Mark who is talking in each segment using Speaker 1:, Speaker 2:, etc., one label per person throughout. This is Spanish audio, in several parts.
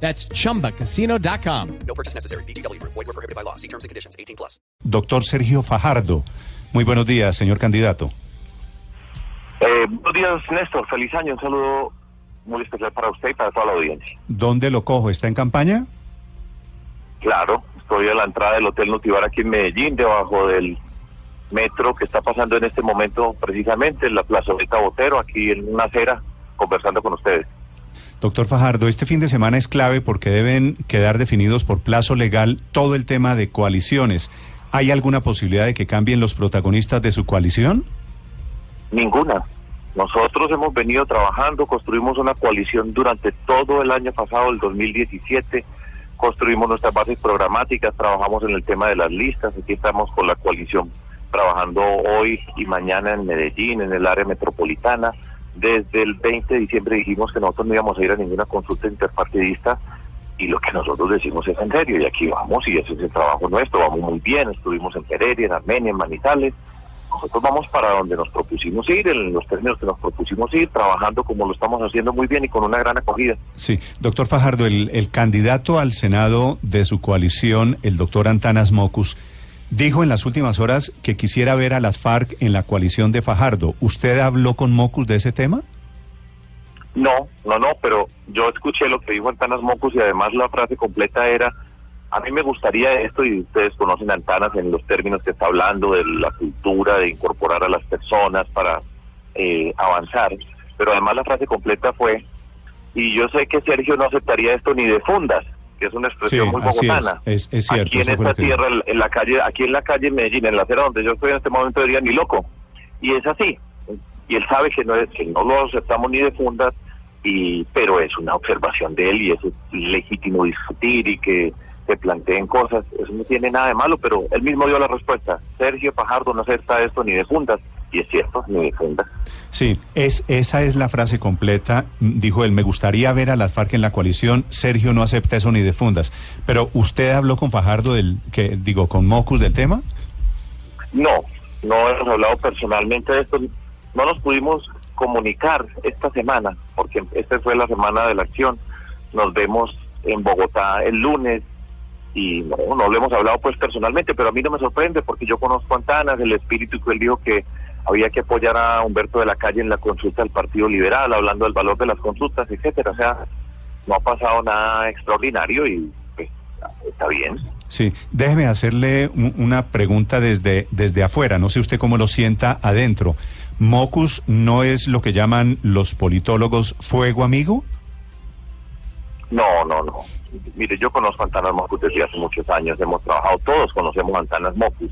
Speaker 1: That's chumbacasino.com.
Speaker 2: No purchase necessary. BGW. Void were prohibited by law. See terms and conditions. 18 plus.
Speaker 3: Doctor Sergio Fajardo. Muy buenos días, señor candidato.
Speaker 4: Eh, buenos días, Néstor. Feliz año. Un saludo muy especial para usted y para toda la audiencia.
Speaker 3: ¿Dónde lo cojo? ¿Está en campaña?
Speaker 4: Claro, estoy a la entrada del Hotel Nutivar aquí en Medellín, debajo del metro que está pasando en este momento precisamente en la plazoleta Botero, aquí en una acera, conversando con ustedes.
Speaker 3: Doctor Fajardo, este fin de semana es clave porque deben quedar definidos por plazo legal todo el tema de coaliciones. ¿Hay alguna posibilidad de que cambien los protagonistas de su coalición?
Speaker 4: Ninguna. Nosotros hemos venido trabajando, construimos una coalición durante todo el año pasado, el 2017, construimos nuestras bases programáticas, trabajamos en el tema de las listas, aquí estamos con la coalición trabajando hoy y mañana en Medellín, en el área metropolitana. Desde el 20 de diciembre dijimos que nosotros no íbamos a ir a ninguna consulta interpartidista y lo que nosotros decimos es en serio y aquí vamos y ese es el trabajo nuestro, vamos muy bien, estuvimos en Pereira, en Armenia, en Manizales, nosotros vamos para donde nos propusimos ir, en los términos que nos propusimos ir, trabajando como lo estamos haciendo muy bien y con una gran acogida.
Speaker 3: Sí, doctor Fajardo, el, el candidato al Senado de su coalición, el doctor Antanas Mocus, dijo en las últimas horas que quisiera ver a las FARC en la coalición de Fajardo. ¿Usted habló con Mocus de ese tema?
Speaker 4: No, no, no, pero yo escuché lo que dijo Antanas Mocus y además la frase completa era, a mí me gustaría esto y ustedes conocen a Antanas en los términos que está hablando de la cultura, de incorporar a las personas para eh, avanzar, pero además la frase completa fue, y yo sé que Sergio no aceptaría esto ni de fundas, que es una expresión
Speaker 3: Sí,
Speaker 4: muy
Speaker 3: es,
Speaker 4: bogotana.
Speaker 3: es- es cierto,
Speaker 4: Aquí en esta
Speaker 3: que
Speaker 4: tierra, en la calle, aquí en la calle Medellín, en la acera donde yo estoy en este momento, diría ni loco. Y es así. Y él sabe que no es, que no lo aceptamos ni de fundas, y, pero es una observación de él y es legítimo discutir y que se planteen cosas. Eso no tiene nada de malo, pero él mismo dio la respuesta. Sergio Pajardo no acepta esto ni de fundas. Y es cierto, ni de fundas.
Speaker 3: Sí, es, esa es la frase completa. Dijo él, me gustaría ver a las FARC en la coalición. Sergio no acepta eso ni de fundas. Pero usted habló con Fajardo del, que digo, con Mocus del tema.
Speaker 4: No, no hemos hablado personalmente de esto. No nos pudimos comunicar esta semana, porque esta fue la semana de la acción. Nos vemos en Bogotá el lunes y no, no lo hemos hablado pues personalmente, pero a mí no me sorprende porque yo conozco a Antanas, el espíritu que él dijo que había que apoyar a Humberto de la Calle en la consulta del Partido Liberal, hablando del valor de las consultas, etcétera. O sea, no ha pasado nada extraordinario y pues, está bien.
Speaker 3: Sí, déjeme hacerle un- una pregunta desde, desde afuera. No sé usted cómo lo sienta adentro. ¿Mocus no es lo que llaman los politólogos fuego amigo?
Speaker 4: No, no, no. Mire, yo conozco a Antanas Mocus desde hace muchos años, hemos trabajado, todos conocemos a Antanas Mocus.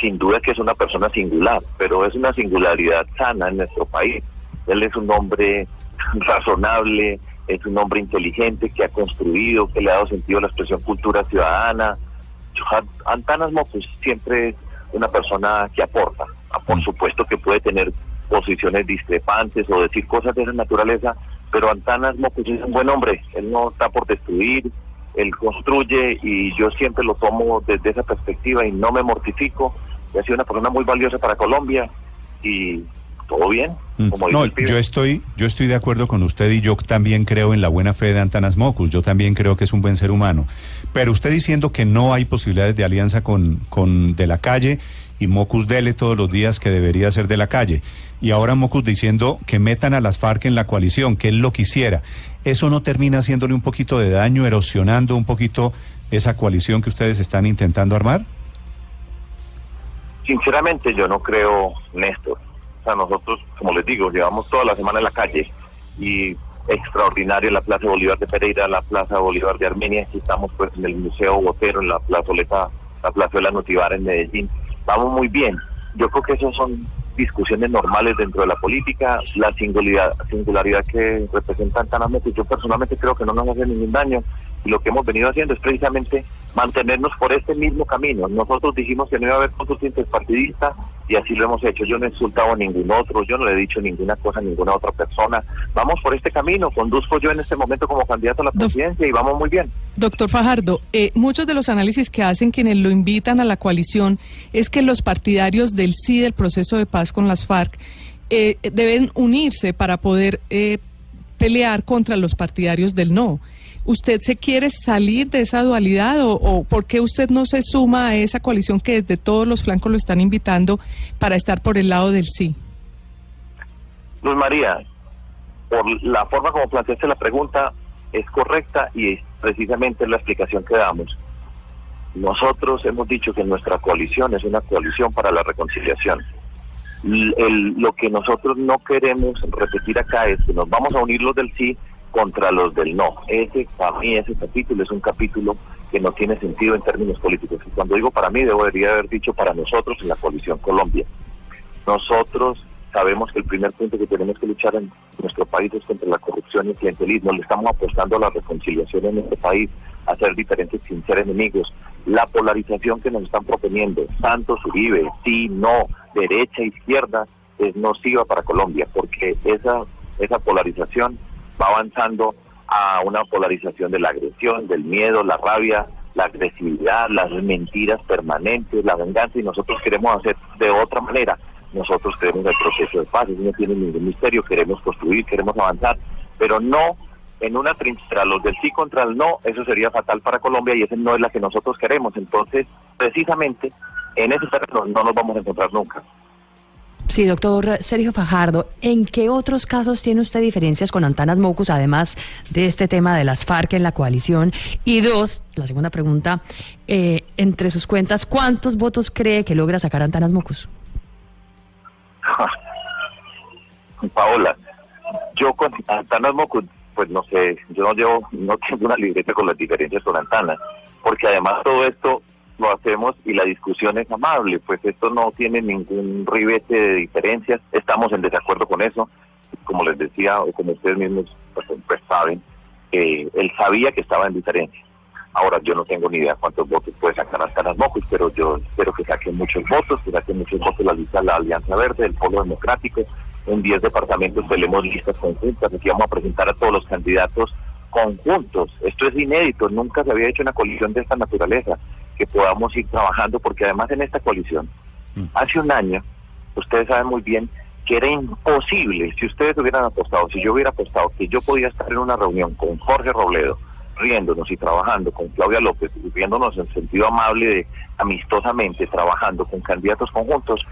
Speaker 4: Sin duda que es una persona singular, pero es una singularidad sana en nuestro país. Él es un hombre razonable, es un hombre inteligente que ha construido, que le ha dado sentido a la expresión cultura ciudadana. Antanas Mocus siempre es una persona que aporta. Ah, Por
Speaker 3: Mm.
Speaker 4: supuesto que puede tener posiciones discrepantes o decir cosas de esa naturaleza, pero Antanas Mocus es un buen hombre. Él no está por destruir, él construye y yo siempre lo tomo desde esa perspectiva y no me mortifico. Ha sido una persona muy valiosa para Colombia y todo bien.
Speaker 3: Mm.
Speaker 4: Como
Speaker 3: No, yo estoy, yo estoy de acuerdo con usted y yo también creo en la buena fe de Antanas Mocus. Yo también creo que es un buen ser humano. Pero usted diciendo que no hay posibilidades de alianza con, con De la Calle y Mocus dele todos los días que debería ser de la calle. Y ahora Mocus diciendo que metan a las FARC en la coalición, que él lo quisiera. ¿Eso no termina haciéndole un poquito de daño, erosionando un poquito esa coalición que ustedes están intentando armar?
Speaker 4: Sinceramente yo no creo, Néstor. O sea, nosotros, como les digo, llevamos toda la semana en la calle y extraordinario la Plaza Bolívar de Pereira, la Plaza Bolívar de Armenia, aquí estamos pues en el Museo Botero, en la plazoleta, la Plazuela Notivar en Medellín. Vamos muy bien. Yo creo que esas son discusiones normales dentro de la política, la singularidad, singularidad que representan tan que yo personalmente creo que no nos hace ningún daño y lo que hemos venido haciendo es precisamente mantenernos por este mismo camino. Nosotros dijimos que no iba a haber votos interpartidista y así lo hemos hecho. Yo no he insultado a ningún otro, yo no le he dicho ninguna cosa a ninguna otra persona. Vamos por este camino, conduzco yo en este momento como candidato a la presidencia y vamos muy bien.
Speaker 5: Doctor Fajardo, eh, muchos de los análisis que hacen quienes lo invitan a la coalición es que los partidarios del sí del proceso de paz con las FARC eh, deben unirse para poder eh, pelear contra los partidarios del no. ¿Usted se quiere salir de esa dualidad o, o, por qué usted no se suma a esa coalición que desde todos los flancos lo están invitando para estar por el lado del sí?
Speaker 4: Luz María, por la forma como planteaste la pregunta es correcta y es precisamente la explicación que damos. Nosotros hemos dicho que nuestra coalición es una coalición para la reconciliación. El, lo que nosotros no queremos repetir acá es que nos vamos a unir los del sí contra los del no. Ese, para mí, ese capítulo es un capítulo que no tiene sentido en términos políticos. Y cuando digo para mí, debería haber dicho para nosotros en la coalición Colombia. Nosotros sabemos que el primer punto que tenemos que luchar en nuestro país es contra la corrupción y el clientelismo. Le estamos apostando a la reconciliación en este país, a ser diferentes sin ser enemigos. La polarización que nos están proponiendo, Santos, Uribe, sí, no, derecha, izquierda, es nociva para Colombia, porque esa, esa polarización va avanzando a una polarización de la agresión, del miedo, la rabia, la agresividad, las mentiras permanentes, la venganza, y nosotros queremos hacer de otra manera. Nosotros queremos el proceso de paz, eso no tiene ningún misterio, queremos construir, queremos avanzar, pero no en una trinchera, los del sí contra el no, eso sería fatal para Colombia y esa no es la que nosotros queremos. Entonces, precisamente, en ese terreno no nos vamos a encontrar nunca.
Speaker 6: Sí, doctor Sergio Fajardo, ¿en qué otros casos tiene usted diferencias con Antanas Mocus, además de este tema de las FARC en la coalición? Y dos, la segunda pregunta, eh, entre sus cuentas, ¿cuántos votos cree que logra sacar Antanas Mocus?
Speaker 4: Paola, yo con Antanas Mocus, pues no sé, yo no llevo, no tengo una libreta con las diferencias con Antanas, porque además todo esto lo hacemos y la discusión es amable, pues esto no tiene ningún ribete de diferencias, estamos en desacuerdo con eso, como les decía, o como ustedes mismos pues, pues saben, eh, él sabía que estaba en diferencia. Ahora yo no tengo ni idea cuántos votos puede sacar hasta las Mocos, pero yo espero que saquen muchos votos, que saquen muchos votos la lista de la Alianza Verde, el Polo Democrático. En 10 departamentos tenemos listas conjuntas, aquí vamos a presentar a todos los candidatos conjuntos. Esto es inédito, nunca se había hecho una coalición de esta naturaleza que podamos ir trabajando, porque además en esta coalición, hace un año, ustedes saben muy bien que era imposible, si ustedes hubieran apostado, si yo hubiera apostado que yo podía estar en una reunión con Jorge Robledo, riéndonos y trabajando con Claudia López, riéndonos en sentido amable, de, amistosamente, trabajando con candidatos conjuntos,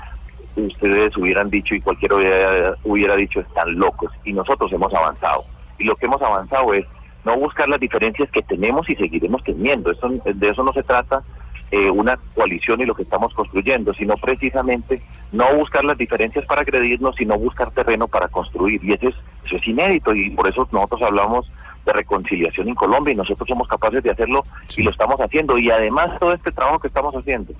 Speaker 4: ustedes hubieran dicho y cualquiera hubiera, hubiera dicho están locos. Y nosotros hemos avanzado. Y lo que hemos avanzado es no buscar las diferencias que tenemos y seguiremos teniendo. Eso, de eso no se trata eh, una coalición y lo que estamos construyendo, sino precisamente no buscar las diferencias para agredirnos, sino buscar terreno para construir. Y eso es, eso es inédito y por eso nosotros hablamos de reconciliación en Colombia y nosotros somos capaces de hacerlo y lo estamos haciendo. Y además todo este trabajo que estamos haciendo,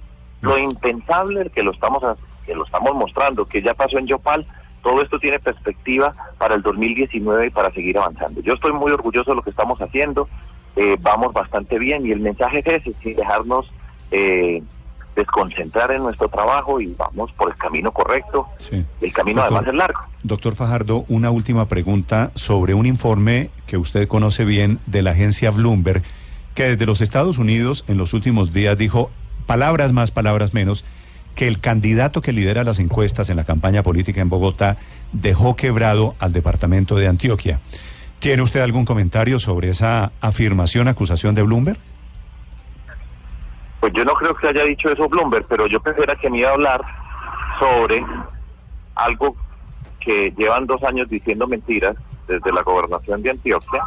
Speaker 4: lo impensable que lo estamos, que lo estamos mostrando, que ya pasó en Yopal, todo esto tiene perspectiva para el 2019 y para seguir avanzando. Yo estoy muy orgulloso de lo que estamos haciendo, eh, vamos bastante bien y el mensaje es ese, sin dejarnos eh, desconcentrar en nuestro trabajo y vamos por el camino correcto.
Speaker 3: Sí.
Speaker 4: El camino
Speaker 3: Doctor-
Speaker 4: además es largo.
Speaker 3: Doctor Fajardo, una última pregunta sobre un informe que usted conoce bien de la agencia Bloomberg, que desde los Estados Unidos en los últimos días dijo palabras más, palabras menos, que el candidato que lidera las encuestas en la campaña política en Bogotá dejó quebrado al departamento de Antioquia. ¿Tiene usted algún comentario sobre esa afirmación, acusación de Bloomberg?
Speaker 4: Pues yo no creo que haya dicho eso Bloomberg, pero yo pensara que me iba a hablar sobre algo que llevan dos años diciendo mentiras desde la gobernación de Antioquia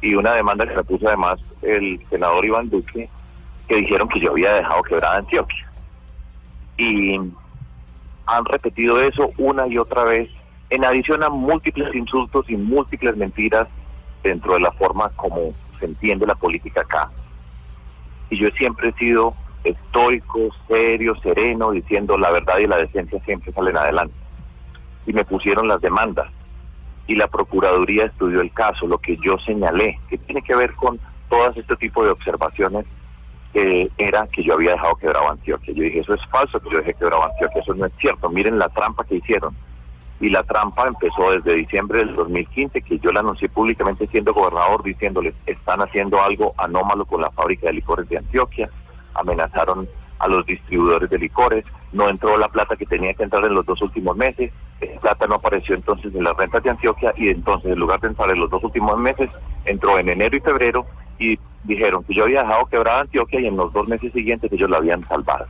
Speaker 4: y una demanda que me puso además el senador Iván Duque, que dijeron que yo había dejado quebrada Antioquia. Y han repetido eso una y otra vez, en adición a múltiples insultos y múltiples mentiras dentro de la forma como se entiende la política acá y yo siempre he sido estoico, serio, sereno, diciendo la verdad y la decencia siempre salen adelante. Y me pusieron las demandas y la Procuraduría estudió el caso, lo que yo señalé, que tiene que ver con todas este tipo de observaciones eh, era que yo había dejado quebrado Antioquia. Yo dije, eso es falso que yo dejé quebrado Antioquia, eso no es cierto. Miren la trampa que hicieron. Y la trampa empezó desde diciembre del 2015, que yo la anuncié públicamente siendo gobernador, diciéndoles, están haciendo algo anómalo con la fábrica de licores de Antioquia, amenazaron a los distribuidores de licores, no entró la plata que tenía que entrar en los dos últimos meses, esa plata no apareció entonces en las rentas de Antioquia y entonces en lugar de entrar en los dos últimos meses, entró en enero y febrero y dijeron que yo había dejado quebrada Antioquia y en los dos meses siguientes ellos la habían salvado.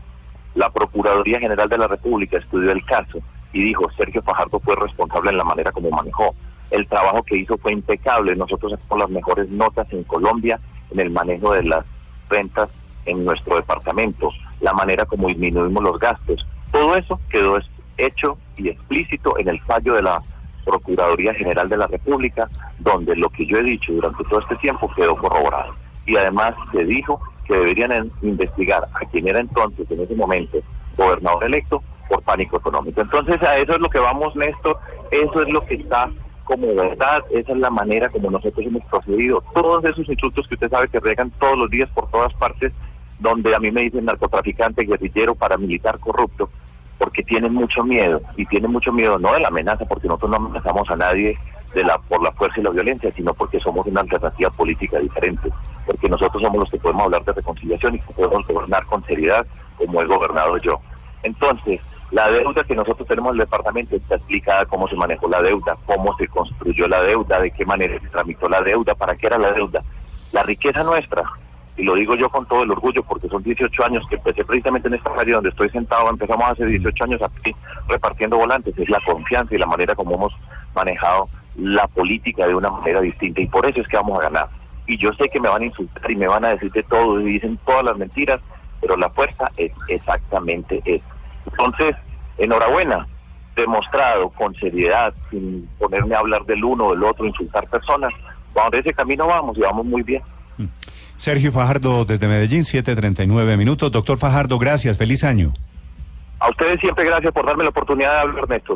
Speaker 4: La Procuraduría General de la República estudió el caso y dijo, Sergio Fajardo fue responsable en la manera como manejó. El trabajo que hizo fue impecable. Nosotros sacamos las mejores notas en Colombia en el manejo de las rentas en nuestro departamento, la manera como disminuimos los gastos. Todo eso quedó hecho y explícito en el fallo de la Procuraduría General de la República, donde lo que yo he dicho durante todo este tiempo quedó corroborado. Y además se dijo que deberían investigar a quien era entonces, en ese momento, gobernador electo, por pánico económico. Entonces a eso es lo que vamos, Néstor, eso es lo que está como verdad, esa es la manera como nosotros hemos procedido. Todos esos insultos que usted sabe que regan todos los días por todas partes, donde a mí me dicen narcotraficante, guerrillero, paramilitar, corrupto, porque tienen mucho miedo, y tienen mucho miedo no de la amenaza, porque nosotros no amenazamos a nadie de la por la fuerza y la violencia, sino porque somos una alternativa política diferente, porque nosotros somos los que podemos hablar de reconciliación y que podemos gobernar con seriedad, como he gobernado yo. Entonces, la deuda que nosotros tenemos en el departamento está explicada cómo se manejó la deuda, cómo se construyó la deuda, de qué manera se tramitó la deuda, para qué era la deuda. La riqueza nuestra, y lo digo yo con todo el orgullo porque son 18 años que empecé precisamente en esta calle donde estoy sentado, empezamos hace 18 años aquí repartiendo volantes, es la confianza y la manera como hemos manejado la política de una manera distinta y por eso es que vamos a ganar. Y yo sé que me van a insultar y me van a decir de todo y dicen todas las mentiras, pero la fuerza es exactamente esa. Entonces, enhorabuena, demostrado con seriedad, sin ponerme a hablar del uno o del otro, insultar personas. Por ese camino vamos y vamos muy bien.
Speaker 3: Mm. Sergio Fajardo desde Medellín, 7:39 minutos. Doctor Fajardo, gracias, feliz año.
Speaker 4: A ustedes siempre gracias por darme la oportunidad de hablar, Néstor.